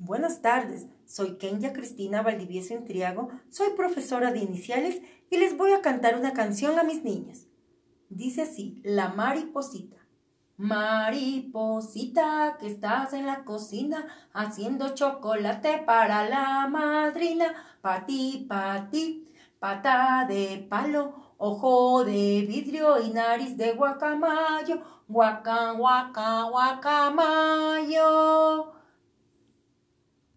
Buenas tardes, soy Kenya Cristina Valdivieso Intriago, soy profesora de iniciales y les voy a cantar una canción a mis niñas. Dice así, La mariposita. Mariposita, que estás en la cocina haciendo chocolate para la madrina, pa ti, pa ti, pata de palo, ojo de vidrio y nariz de guacamayo, guaca, guaca, guacamayo.